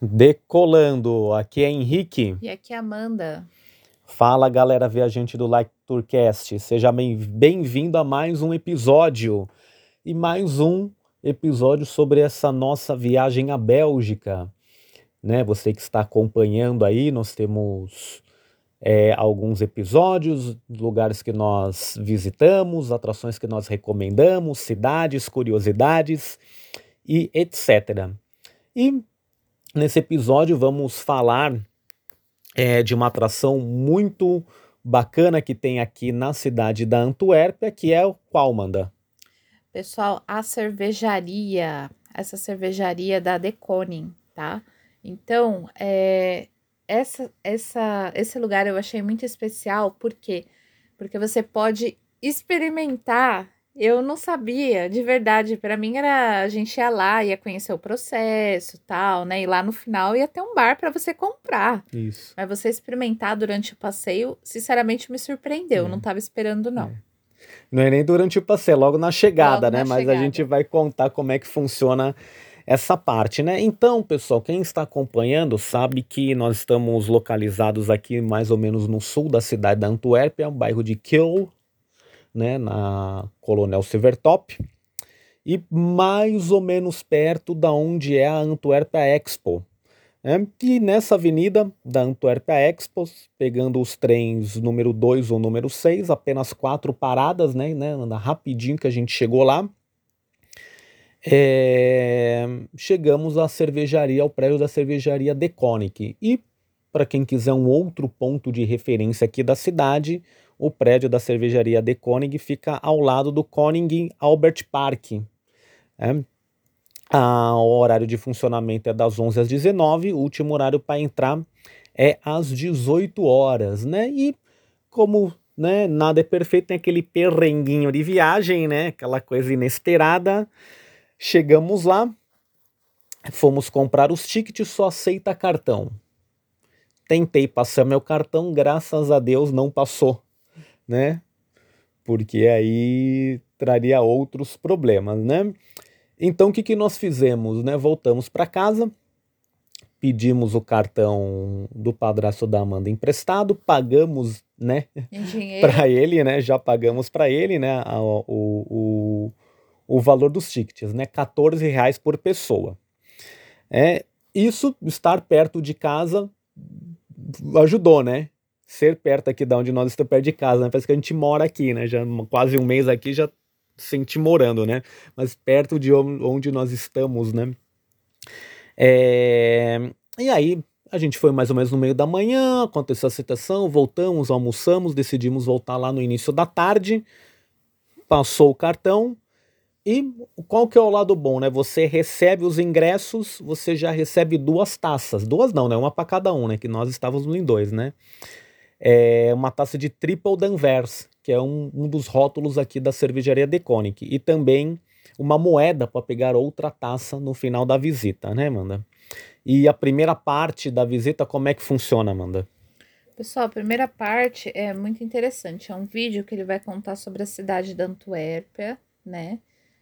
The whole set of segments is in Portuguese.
Decolando, aqui é Henrique. E aqui é Amanda. Fala galera viajante do Like Tourcast, seja bem-vindo a mais um episódio e mais um episódio sobre essa nossa viagem à Bélgica. Né? Você que está acompanhando aí, nós temos é, alguns episódios, lugares que nós visitamos, atrações que nós recomendamos, cidades, curiosidades e etc. E Nesse episódio vamos falar é, de uma atração muito bacana que tem aqui na cidade da Antuérpia, que é o qual, Manda? Pessoal, a cervejaria, essa cervejaria da Deconing, tá? Então, é, essa, essa, esse lugar eu achei muito especial, por quê? Porque você pode experimentar eu não sabia, de verdade. Para mim era a gente ia lá, ia conhecer o processo, tal, né? E lá no final ia ter um bar para você comprar. Isso. Mas você experimentar durante o passeio, sinceramente me surpreendeu. É. Não estava esperando não. É. Não é nem durante o passeio, é logo na chegada, logo né? Na Mas chegada. a gente vai contar como é que funciona essa parte, né? Então, pessoal, quem está acompanhando sabe que nós estamos localizados aqui mais ou menos no sul da cidade da Antuérpia, o bairro de Kiel, né, na Coronel Silvertop, e mais ou menos perto da onde é a Antuérpia Expo. É, e nessa avenida da Antuérpia Expo, pegando os trens número 2 ou número 6, apenas quatro paradas, né, né, rapidinho que a gente chegou lá, é, chegamos à cervejaria, ao prédio da cervejaria Deconic. E para quem quiser um outro ponto de referência aqui da cidade, o prédio da cervejaria De Koning fica ao lado do Koning Albert Park. É. Ah, o horário de funcionamento é das 11 às 19, o último horário para entrar é às 18 horas, né? E como né, nada é perfeito, tem aquele perrenguinho de viagem, né? Aquela coisa inesperada. Chegamos lá, fomos comprar os tickets, só aceita cartão. Tentei passar meu cartão, graças a Deus não passou né? Porque aí traria outros problemas, né? Então o que, que nós fizemos, né? Voltamos para casa, pedimos o cartão do padrasto da Amanda emprestado, pagamos, né? para ele, né? Já pagamos para ele, né? O, o, o, valor dos tickets, né? 14 reais por pessoa. É, isso, estar perto de casa, ajudou, né? Ser perto aqui da onde nós estamos, perto de casa, né? Parece que a gente mora aqui, né? Já quase um mês aqui já senti morando, né? Mas perto de onde nós estamos, né? É... E aí, a gente foi mais ou menos no meio da manhã, aconteceu a citação, voltamos, almoçamos, decidimos voltar lá no início da tarde, passou o cartão, e qual que é o lado bom, né? Você recebe os ingressos, você já recebe duas taças. Duas não, né? Uma para cada um, né? Que nós estávamos em dois, né? É uma taça de Triple Danvers, que é um, um dos rótulos aqui da cervejaria Deconic, e também uma moeda para pegar outra taça no final da visita, né, Amanda? E a primeira parte da visita, como é que funciona, Amanda? Pessoal, a primeira parte é muito interessante. É um vídeo que ele vai contar sobre a cidade da Antuérpia, né?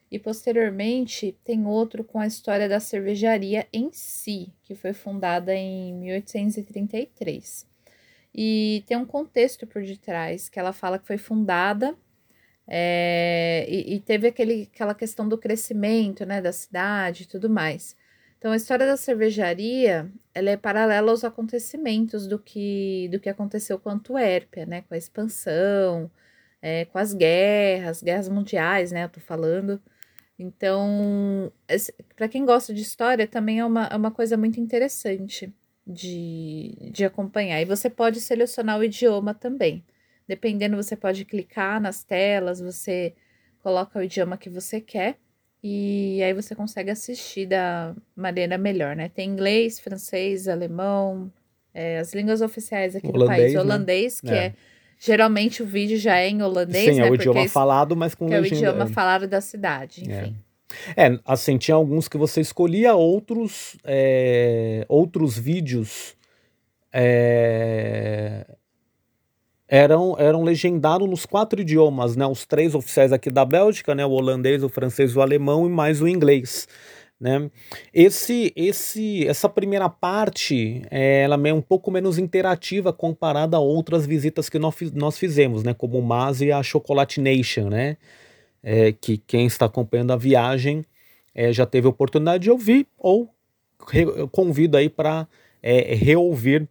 E posteriormente tem outro com a história da cervejaria em si, que foi fundada em 1833. E tem um contexto por detrás, que ela fala que foi fundada é, e, e, teve aquele, aquela questão do crescimento né, da cidade e tudo mais. Então, a história da cervejaria ela é paralela aos acontecimentos do que, do que aconteceu com a Antuérpia, né, com a expansão, é, com as guerras, guerras mundiais, né, eu tô falando. Então, para quem gosta de história, também é uma, é uma coisa muito interessante de, de acompanhar. E você pode selecionar o idioma também. Dependendo, você pode clicar nas telas, você coloca o idioma que você quer e aí você consegue assistir da maneira melhor, né? Tem inglês, francês, alemão, é, as línguas oficiais aqui holandês, do país, né? holandês, que é. é. geralmente o vídeo já é em holandês, Sim, né? é o idioma falado, mas com que legenda. é o idioma falado da cidade, enfim. É. Assim, tinha alguns que você escolhia, outros, é, outros vídeos é, eram, eram legendados nos quatro idiomas, né? Os três oficiais aqui da Bélgica, né? O holandês, o francês, o alemão e mais o inglês. Né? Esse, esse, essa primeira parte é, ela é um pouco menos interativa comparada a outras visitas que nós, nós fizemos, né? como o MAS e a Chocolate Nation, né? É, que quem está acompanhando a viagem é, já teve oportunidade de ouvir ou re, convido aí para é, reouvir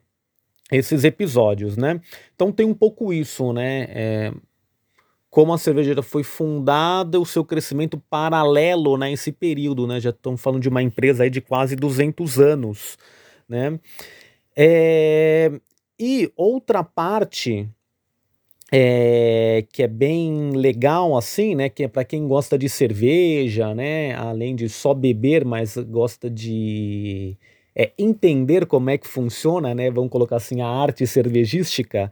esses episódios, né? Então tem um pouco isso, né? É, como a cervejeira foi fundada, o seu crescimento paralelo nesse né, período, né? Já estamos falando de uma empresa aí de quase 200 anos, né? É, e outra parte é, que é bem legal assim, né? Que é para quem gosta de cerveja, né? Além de só beber, mas gosta de é, entender como é que funciona, né? Vamos colocar assim a arte cervejística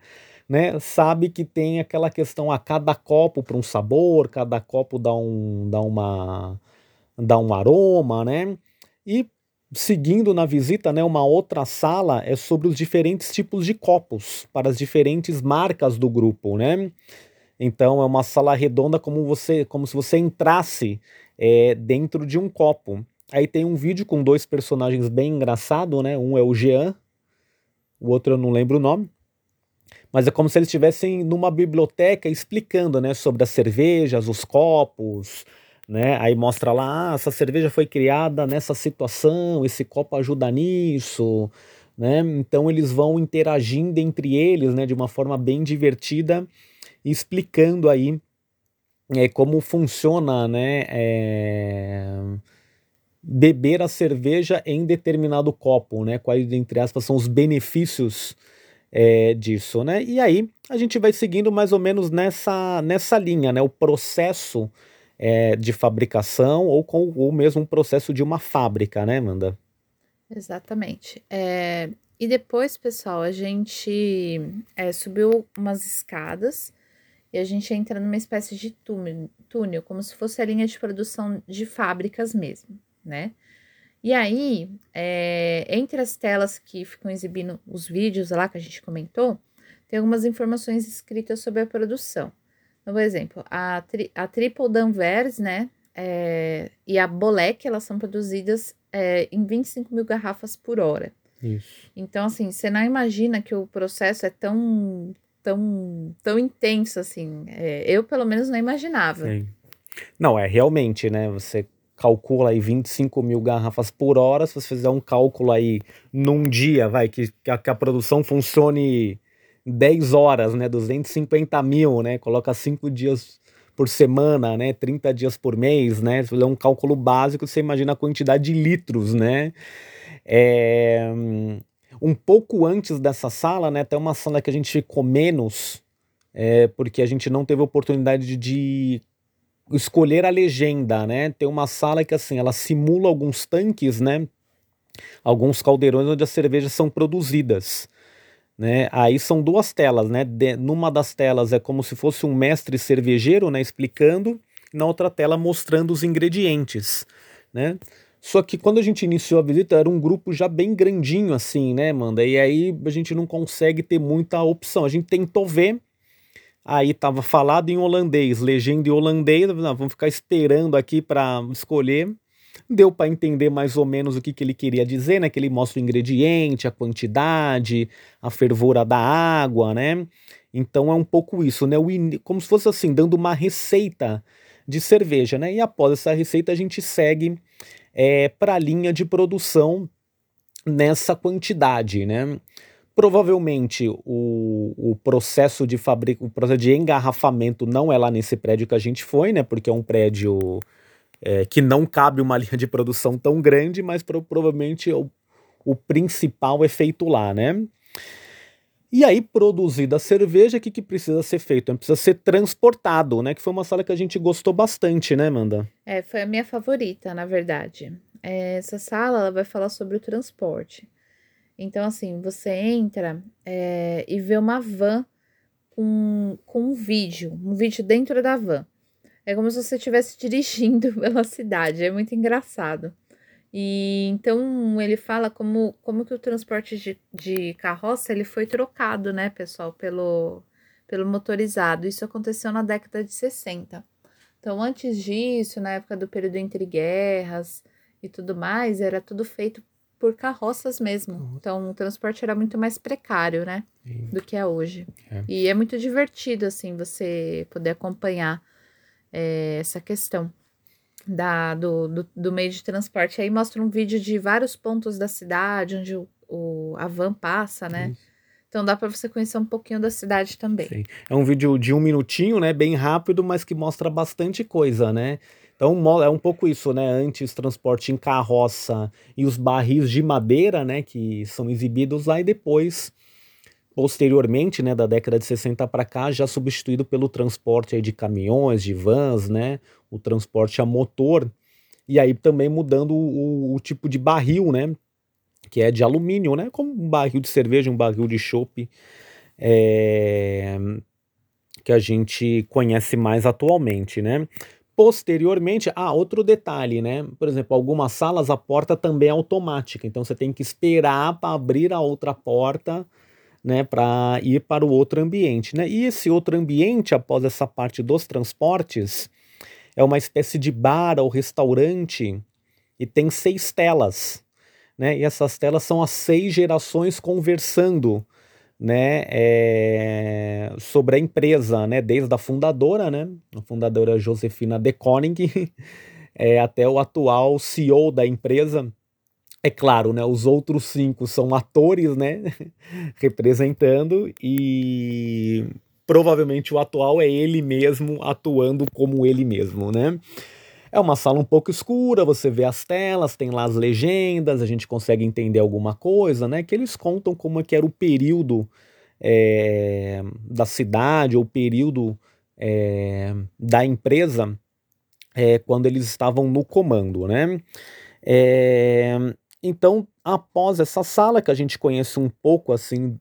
né, sabe que tem aquela questão a cada copo para um sabor, cada copo dá um dá uma dá um aroma, né? E seguindo na visita, né, uma outra sala é sobre os diferentes tipos de copos para as diferentes marcas do grupo, né? Então é uma sala redonda como você como se você entrasse é, dentro de um copo. Aí tem um vídeo com dois personagens bem engraçado, né? Um é o Jean, o outro eu não lembro o nome mas é como se eles estivessem numa biblioteca explicando, né, sobre as cervejas, os copos, né? Aí mostra lá, ah, essa cerveja foi criada nessa situação, esse copo ajuda nisso, né? Então eles vão interagindo entre eles, né, de uma forma bem divertida, explicando aí é, como funciona, né, é, beber a cerveja em determinado copo, né? Quais entre aspas são os benefícios é, disso, né? E aí a gente vai seguindo mais ou menos nessa, nessa linha, né? O processo é, de fabricação ou com o mesmo processo de uma fábrica, né, Amanda? Exatamente. É, e depois, pessoal, a gente é, subiu umas escadas e a gente entra numa espécie de túnel, túnel, como se fosse a linha de produção de fábricas mesmo, né? E aí, é, entre as telas que ficam exibindo os vídeos lá que a gente comentou, tem algumas informações escritas sobre a produção. Por exemplo, a, tri, a Triple Danvers, né, é, e a Bolek, elas são produzidas é, em 25 mil garrafas por hora. Isso. Então, assim, você não imagina que o processo é tão, tão, tão intenso, assim. É, eu, pelo menos, não imaginava. Sim. Não, é realmente, né? Você calcula aí 25 mil garrafas por hora, se você fizer um cálculo aí num dia, vai, que, que, a, que a produção funcione 10 horas, né, 250 mil, né, coloca 5 dias por semana, né, 30 dias por mês, né, se fizer um cálculo básico, você imagina a quantidade de litros, né, é, um pouco antes dessa sala, né, tem uma sala que a gente ficou menos, é, porque a gente não teve oportunidade de escolher a legenda, né? Tem uma sala que assim, ela simula alguns tanques, né? Alguns caldeirões onde as cervejas são produzidas. Né? Aí são duas telas, né? De, numa das telas é como se fosse um mestre cervejeiro, né, explicando, na outra tela mostrando os ingredientes, né? Só que quando a gente iniciou a visita era um grupo já bem grandinho assim, né, Manda? E aí a gente não consegue ter muita opção. A gente tentou ver Aí tava falado em holandês, legenda em holandês, não, vamos ficar esperando aqui para escolher. Deu para entender mais ou menos o que, que ele queria dizer, né? Que ele mostra o ingrediente, a quantidade, a fervura da água, né? Então é um pouco isso, né? O como se fosse assim, dando uma receita de cerveja, né? E após essa receita a gente segue é, para a linha de produção nessa quantidade, né? Provavelmente o, o processo de fabrico, o processo de engarrafamento não é lá nesse prédio que a gente foi, né? Porque é um prédio é, que não cabe uma linha de produção tão grande, mas pro, provavelmente o, o principal é feito lá, né? E aí, produzida a cerveja, o que, que precisa ser feito? Precisa ser transportado, né? Que foi uma sala que a gente gostou bastante, né, Amanda? É, foi a minha favorita, na verdade. É, essa sala ela vai falar sobre o transporte. Então, assim, você entra é, e vê uma van com, com um vídeo, um vídeo dentro da van. É como se você estivesse dirigindo pela cidade, é muito engraçado. E então ele fala como, como que o transporte de, de carroça ele foi trocado, né, pessoal, pelo, pelo motorizado. Isso aconteceu na década de 60. Então, antes disso, na época do período entre guerras, e tudo mais, era tudo feito por carroças mesmo. Então o transporte era muito mais precário, né? Sim. Do que é hoje. É. E é muito divertido, assim, você poder acompanhar é, essa questão da, do, do, do, meio de transporte. Aí mostra um vídeo de vários pontos da cidade, onde o, o a van passa, né? Isso. Então dá para você conhecer um pouquinho da cidade também. Sim. É um vídeo de um minutinho, né? Bem rápido, mas que mostra bastante coisa, né? Então é um pouco isso, né? Antes transporte em carroça e os barris de madeira, né? Que são exibidos lá e depois, posteriormente, né? Da década de 60 para cá, já substituído pelo transporte aí de caminhões, de vans, né? O transporte a motor e aí também mudando o, o tipo de barril, né? que é de alumínio, né? Como um barril de cerveja, um barril de chopp, é, que a gente conhece mais atualmente, né? Posteriormente, ah, outro detalhe, né? Por exemplo, algumas salas a porta também é automática, então você tem que esperar para abrir a outra porta, né, para ir para o outro ambiente, né? E esse outro ambiente, após essa parte dos transportes, é uma espécie de bar ou restaurante e tem seis telas né? E essas telas são as seis gerações conversando, né? É, sobre a empresa, né? Desde a fundadora, né? A fundadora Josefina De Koning, é, até o atual CEO da empresa. É claro, né? Os outros cinco são atores, né? Representando e provavelmente o atual é ele mesmo atuando como ele mesmo, né? É uma sala um pouco escura, você vê as telas, tem lá as legendas, a gente consegue entender alguma coisa, né? Que eles contam como é que era o período é, da cidade, ou o período é, da empresa é, quando eles estavam no comando, né? Então, após essa sala, que a gente conhece um pouco assim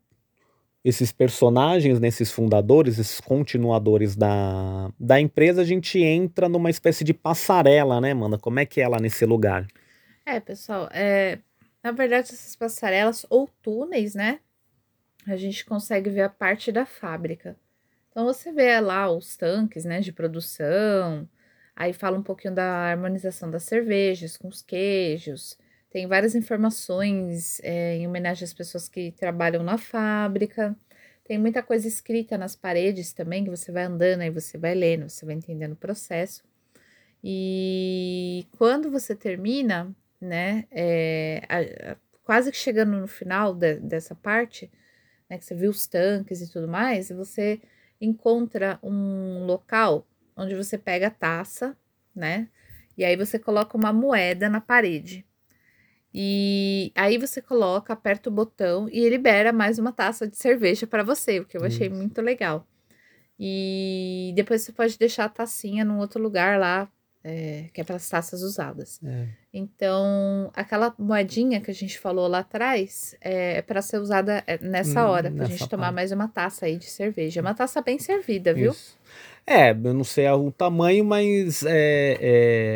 esses personagens, nesses né, fundadores, esses continuadores da, da empresa, a gente entra numa espécie de passarela, né, Amanda? Como é que é lá nesse lugar? É, pessoal, é, na verdade, essas passarelas ou túneis, né? A gente consegue ver a parte da fábrica. Então você vê lá os tanques, né, de produção, aí fala um pouquinho da harmonização das cervejas com os queijos, tem várias informações é, em homenagem às pessoas que trabalham na fábrica. Tem muita coisa escrita nas paredes também, que você vai andando, aí você vai lendo, você vai entendendo o processo. E quando você termina, né, é, a, a, quase que chegando no final de, dessa parte, né, que você viu os tanques e tudo mais, você encontra um local onde você pega a taça, né, e aí você coloca uma moeda na parede. E aí você coloca, aperta o botão e libera mais uma taça de cerveja para você, o que eu achei Isso. muito legal. E depois você pode deixar a tacinha num outro lugar lá, é, que é para as taças usadas. É. Então, aquela moedinha que a gente falou lá atrás é, é para ser usada é, nessa hum, hora, para a gente tomar parte. mais uma taça aí de cerveja. É uma taça bem servida, viu? Isso. É, eu não sei o tamanho, mas é,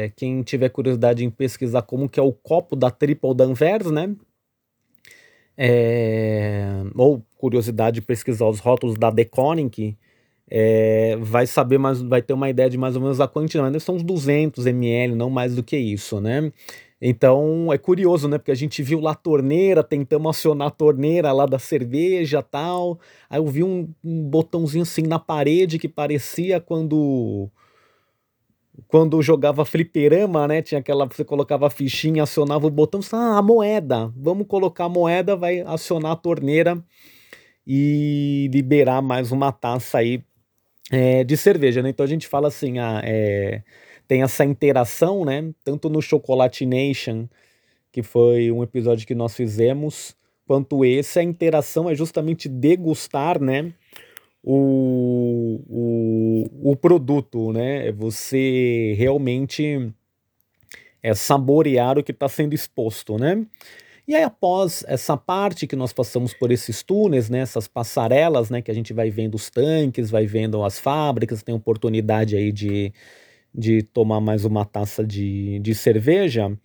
é, quem tiver curiosidade em pesquisar como que é o copo da Triple Danvers, né? É, ou curiosidade de pesquisar os rótulos da Deconic, é, vai saber mais, vai ter uma ideia de mais ou menos a quantidade, mas são uns 200 ml, não mais do que isso, né? Então é curioso, né? Porque a gente viu lá a torneira, tentamos acionar a torneira lá da cerveja tal. Aí eu vi um, um botãozinho assim na parede que parecia quando quando jogava fliperama, né? Tinha aquela. Você colocava a fichinha, acionava o botão, ah, a moeda. Vamos colocar a moeda, vai acionar a torneira e liberar mais uma taça aí é, de cerveja, né? Então a gente fala assim, ah, é, tem essa interação, né? Tanto no Chocolate Nation, que foi um episódio que nós fizemos, quanto esse, a interação é justamente degustar, né? O, o, o produto, né? É você realmente é, saborear o que está sendo exposto, né? E aí, após essa parte que nós passamos por esses túneis, né, essas passarelas, né, que a gente vai vendo os tanques, vai vendo as fábricas, tem oportunidade aí de, de tomar mais uma taça de, de cerveja,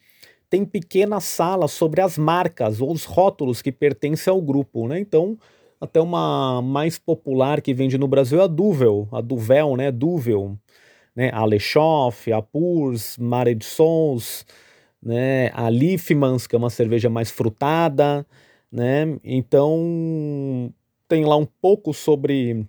tem pequenas salas sobre as marcas ou os rótulos que pertencem ao grupo, né? Então, até uma mais popular que vende no Brasil é a Duvel, a Duvel, né? Duvel, né? A Lechoff, a Purs, Mare de Sons, né? A Liefmans, que é uma cerveja mais frutada, né? Então tem lá um pouco sobre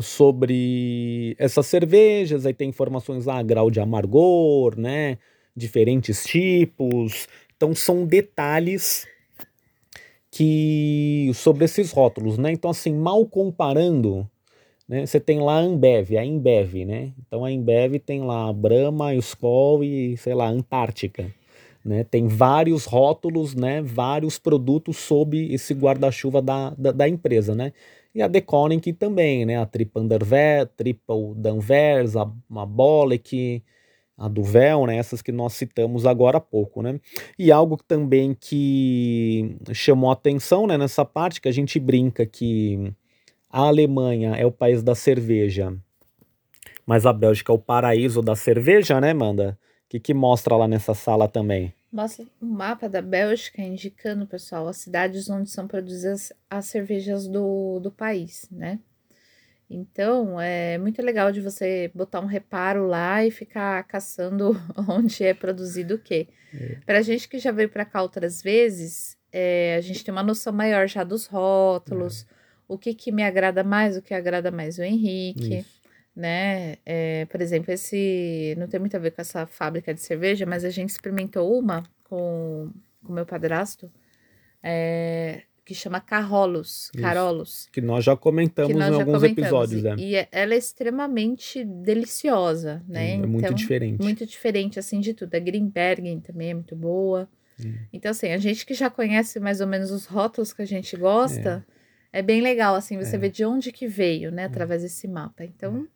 sobre essas cervejas, aí tem informações lá, grau de amargor, né? Diferentes tipos. Então são detalhes que sobre esses rótulos, né? Então assim, mal comparando, né? Você tem lá a Ambev, a Embev, né? Então a Embev tem lá a Brahma, Skol e, sei lá, Antártica. Né? Tem vários rótulos, né? vários produtos sob esse guarda-chuva da, da, da, empresa. Né? E a Deconic também, né? a Tripanderver, Triple Danvers, a, a Bolek, a Duvel, né? essas que nós citamos agora há pouco. Né? E algo também que chamou atenção né, nessa parte, que a gente brinca que a Alemanha é o país da cerveja, mas a Bélgica é o paraíso da cerveja, né, Manda? O que, que mostra lá nessa sala também? Mostra um mapa da Bélgica indicando, pessoal, as cidades onde são produzidas as cervejas do, do país, né? Então, é muito legal de você botar um reparo lá e ficar caçando onde é produzido o quê. É. Para gente que já veio para cá outras vezes, é, a gente tem uma noção maior já dos rótulos, é o que, que me agrada mais, o que agrada mais o Henrique. Isso. Né? É, por exemplo, esse não tem muito a ver com essa fábrica de cerveja, mas a gente experimentou uma com o meu padrasto, é, que chama Carrolos, Carolos. Que nós já comentamos nós em já alguns comentamos. episódios, né? E é, ela é extremamente deliciosa, né? é então, muito diferente. Muito diferente, assim, de tudo. A Greenbergen também é muito boa. Hum. Então, assim, a gente que já conhece mais ou menos os rótulos que a gente gosta... É é bem legal, assim, você é. vê de onde que veio, né, através desse mapa. Então,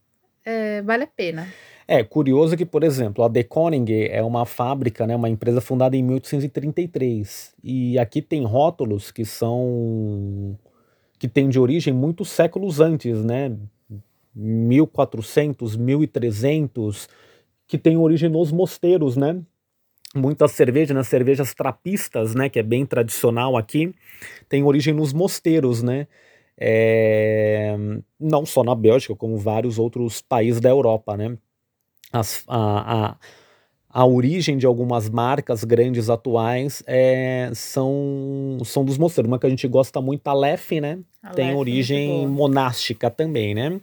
é, vale a pena. É, curioso que, por exemplo, a De Koning é uma fábrica, né, uma empresa fundada em 1833. E aqui tem rótulos que são que têm de origem muitos séculos antes, né? 1400, 1300, que tem origem nos mosteiros, né? muita cerveja, nas né, cervejas trapistas, né, que é bem tradicional aqui, tem origem nos mosteiros, né, é, não só na Bélgica, como vários outros países da Europa, né, As, a, a, a origem de algumas marcas grandes atuais é, são, são dos mosteiros, uma que a gente gosta muito, a Lef, né, a tem Lef, origem monástica também, né,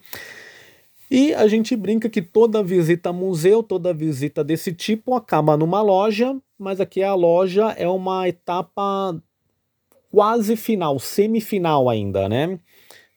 e a gente brinca que toda visita a museu, toda visita desse tipo acaba numa loja, mas aqui a loja é uma etapa quase final, semifinal ainda, né?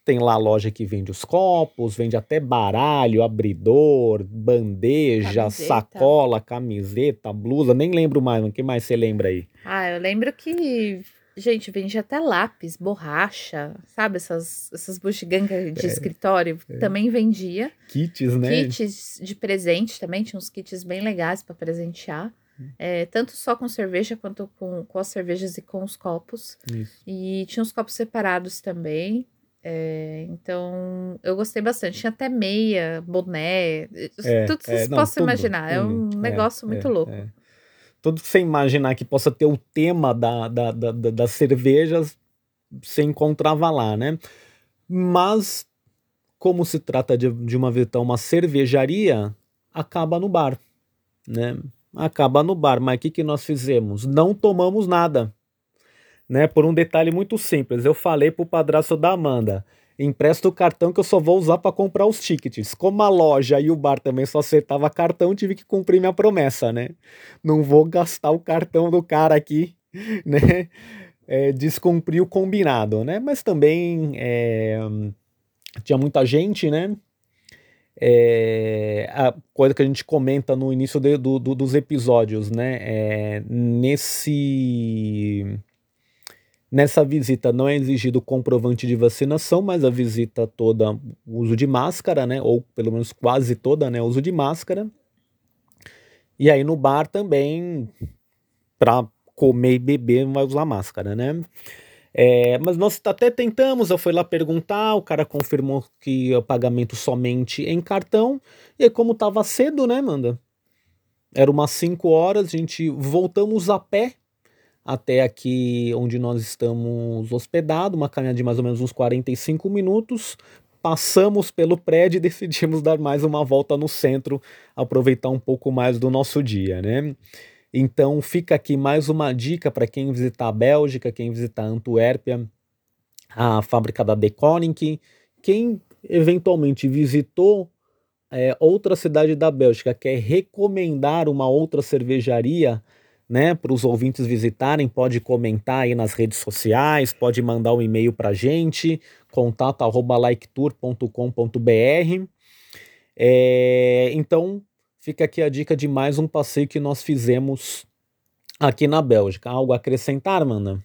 Tem lá a loja que vende os copos, vende até baralho, abridor, bandeja, camiseta. sacola, camiseta, blusa, nem lembro mais, o que mais você lembra aí? Ah, eu lembro que Gente, vende até lápis, borracha, sabe? Essas, essas bugigangas de é, escritório. É. Também vendia. Kits, né? Kits de presente também. Tinha uns kits bem legais para presentear. É, tanto só com cerveja quanto com, com as cervejas e com os copos. Isso. E tinha uns copos separados também. É, então, eu gostei bastante. Tinha até meia, boné, é, tudo que é, vocês possam imaginar. é um é, negócio muito louco tudo que você imaginar que possa ter o tema da, da, da, da, das cervejas, você encontrava lá, né? Mas, como se trata de, de uma então, uma cervejaria, acaba no bar, né? Acaba no bar. Mas o que, que nós fizemos? Não tomamos nada, né? Por um detalhe muito simples. Eu falei pro padrasto da Amanda, empresta o cartão que eu só vou usar para comprar os tickets. Como a loja e o bar também só acertava cartão, tive que cumprir minha promessa, né? Não vou gastar o cartão do cara aqui, né? É, descumprir o combinado, né? Mas também é, tinha muita gente, né? É, a coisa que a gente comenta no início de, do, do, dos episódios, né? É, nesse Nessa visita não é exigido comprovante de vacinação, mas a visita toda, uso de máscara, né? Ou pelo menos quase toda, né? Uso de máscara. E aí no bar também, para comer e beber, vai usar máscara, né? É, mas nós até tentamos, eu fui lá perguntar, o cara confirmou que o pagamento somente em cartão. E aí, como tava cedo, né, Manda? Era umas 5 horas, a gente voltamos a pé até aqui onde nós estamos hospedados, uma caminhada de mais ou menos uns 45 minutos. Passamos pelo prédio e decidimos dar mais uma volta no centro, aproveitar um pouco mais do nosso dia, né? Então fica aqui mais uma dica para quem visitar a Bélgica, quem visitar Antuérpia, a fábrica da Deconic, quem eventualmente visitou é, outra cidade da Bélgica, quer recomendar uma outra cervejaria, né, para os ouvintes visitarem, pode comentar aí nas redes sociais, pode mandar um e-mail para a gente, contato@liketour.com.br. É, então, fica aqui a dica de mais um passeio que nós fizemos aqui na Bélgica. Algo a acrescentar, Mana?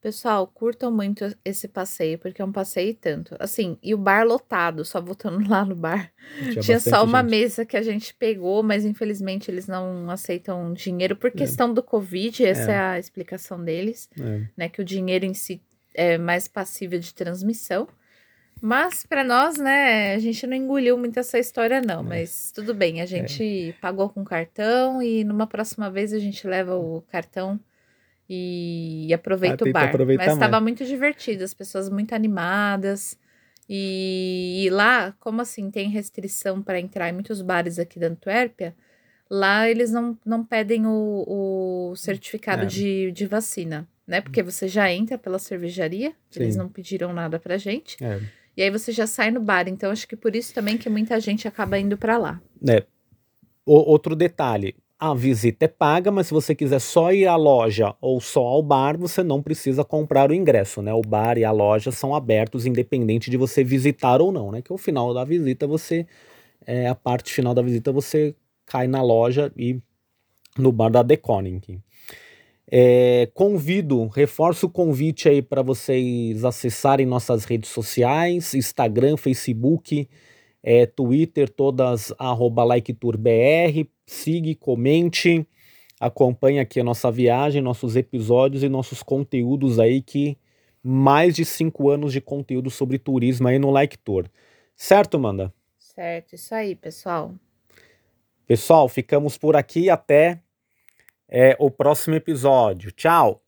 Pessoal, curtam muito esse passeio, porque é um passeio e tanto. Assim, e o bar lotado, só voltando lá no bar. Tinha, Tinha só uma gente. mesa que a gente pegou, mas infelizmente eles não aceitam dinheiro por é. questão é. do Covid, essa é. é. a explicação deles, é. né? Que o dinheiro em si é mais passível de transmissão. Mas para nós, né, a gente não engoliu muito essa história, não. É. Mas tudo bem, a gente pagou com cartão e numa próxima vez a gente leva o cartão e aproveita ah, o bar. Mas estava muito divertido, as pessoas muito animadas. E, e lá, como assim, tem restrição para entrar em muitos bares aqui da Antuérpia, lá eles não, não pedem o, o certificado é. de, de vacina, né? Porque você já entra pela cervejaria, Sim. eles não pediram nada pra gente. É. E aí você já sai no bar. Então, acho que por isso também que muita gente acaba indo para lá. É. O, outro detalhe, a visita é paga, mas se você quiser só ir à loja ou só ao bar, você não precisa comprar o ingresso, né? O bar e a loja são abertos independente de você visitar ou não, né? Que o final da visita você é a parte final da visita você cai na loja e no bar da Deconic. É, convido, reforço o convite aí para vocês acessarem nossas redes sociais, Instagram, Facebook, é, Twitter, todas arroba LikeTourBR. Siga, comente, acompanhe aqui a nossa viagem, nossos episódios e nossos conteúdos aí que mais de cinco anos de conteúdo sobre turismo aí no Like Tour. Certo, Manda? Certo, isso aí, pessoal. Pessoal, ficamos por aqui até é, o próximo episódio. Tchau!